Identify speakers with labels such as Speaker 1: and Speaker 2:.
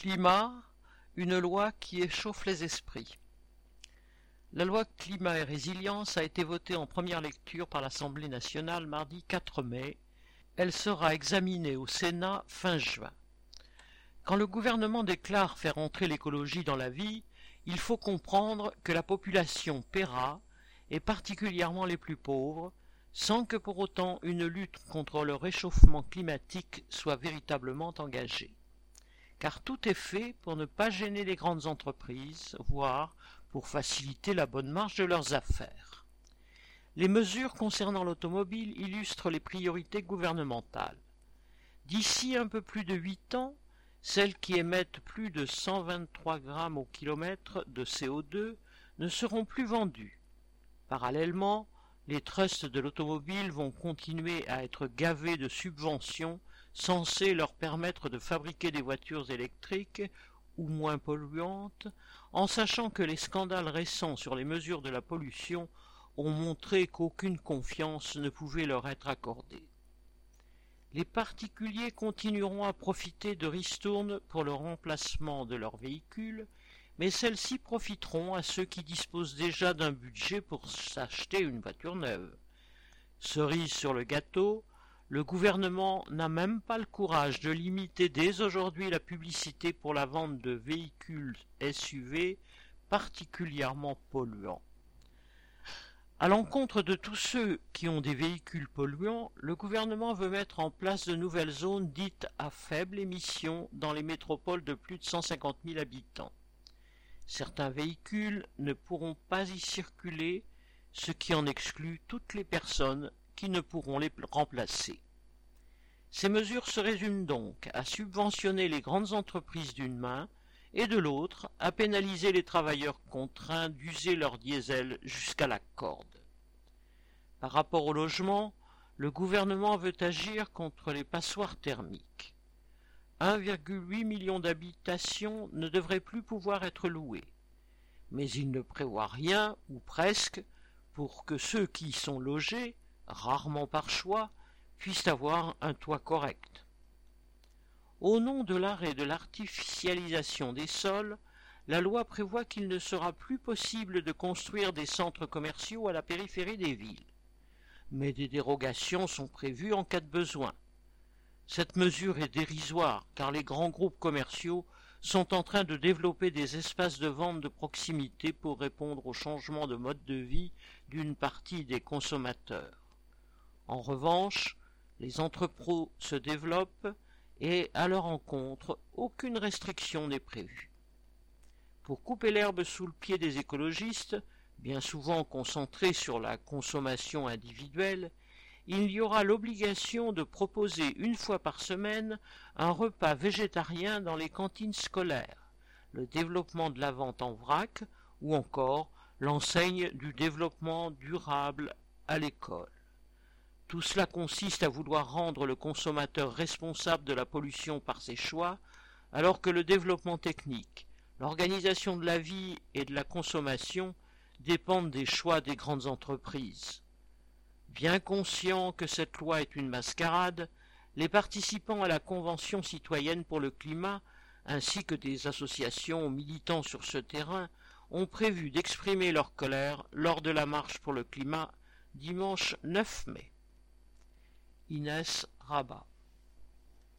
Speaker 1: Climat, une loi qui échauffe les esprits. La loi Climat et Résilience a été votée en première lecture par l'Assemblée nationale mardi 4 mai. Elle sera examinée au Sénat fin juin. Quand le gouvernement déclare faire entrer l'écologie dans la vie, il faut comprendre que la population paiera, et particulièrement les plus pauvres, sans que pour autant une lutte contre le réchauffement climatique soit véritablement engagée car tout est fait pour ne pas gêner les grandes entreprises, voire pour faciliter la bonne marche de leurs affaires. Les mesures concernant l'automobile illustrent les priorités gouvernementales. D'ici un peu plus de huit ans, celles qui émettent plus de 123 grammes au kilomètre de CO2 ne seront plus vendues. Parallèlement, les trusts de l'automobile vont continuer à être gavés de subventions censé leur permettre de fabriquer des voitures électriques ou moins polluantes, en sachant que les scandales récents sur les mesures de la pollution ont montré qu'aucune confiance ne pouvait leur être accordée. Les particuliers continueront à profiter de ristournes pour le remplacement de leurs véhicules, mais celles-ci profiteront à ceux qui disposent déjà d'un budget pour s'acheter une voiture neuve. Cerise sur le gâteau, le gouvernement n'a même pas le courage de limiter dès aujourd'hui la publicité pour la vente de véhicules SUV particulièrement polluants. À l'encontre de tous ceux qui ont des véhicules polluants, le gouvernement veut mettre en place de nouvelles zones dites à faible émission dans les métropoles de plus de 150 000 habitants. Certains véhicules ne pourront pas y circuler, ce qui en exclut toutes les personnes qui ne pourront les remplacer. Ces mesures se résument donc à subventionner les grandes entreprises d'une main et de l'autre à pénaliser les travailleurs contraints d'user leur diesel jusqu'à la corde. Par rapport au logement, le gouvernement veut agir contre les passoires thermiques. 1,8 million d'habitations ne devraient plus pouvoir être louées. Mais il ne prévoit rien, ou presque, pour que ceux qui y sont logés rarement par choix, puissent avoir un toit correct. Au nom de l'arrêt de l'artificialisation des sols, la loi prévoit qu'il ne sera plus possible de construire des centres commerciaux à la périphérie des villes. Mais des dérogations sont prévues en cas de besoin. Cette mesure est dérisoire car les grands groupes commerciaux sont en train de développer des espaces de vente de proximité pour répondre au changement de mode de vie d'une partie des consommateurs. En revanche, les entrepôts se développent et à leur encontre aucune restriction n'est prévue. Pour couper l'herbe sous le pied des écologistes, bien souvent concentrés sur la consommation individuelle, il y aura l'obligation de proposer une fois par semaine un repas végétarien dans les cantines scolaires, le développement de la vente en vrac ou encore l'enseigne du développement durable à l'école. Tout cela consiste à vouloir rendre le consommateur responsable de la pollution par ses choix, alors que le développement technique, l'organisation de la vie et de la consommation dépendent des choix des grandes entreprises. Bien conscients que cette loi est une mascarade, les participants à la Convention citoyenne pour le climat, ainsi que des associations militant sur ce terrain, ont prévu d'exprimer leur colère lors de la marche pour le climat dimanche 9 mai. Inès Rabat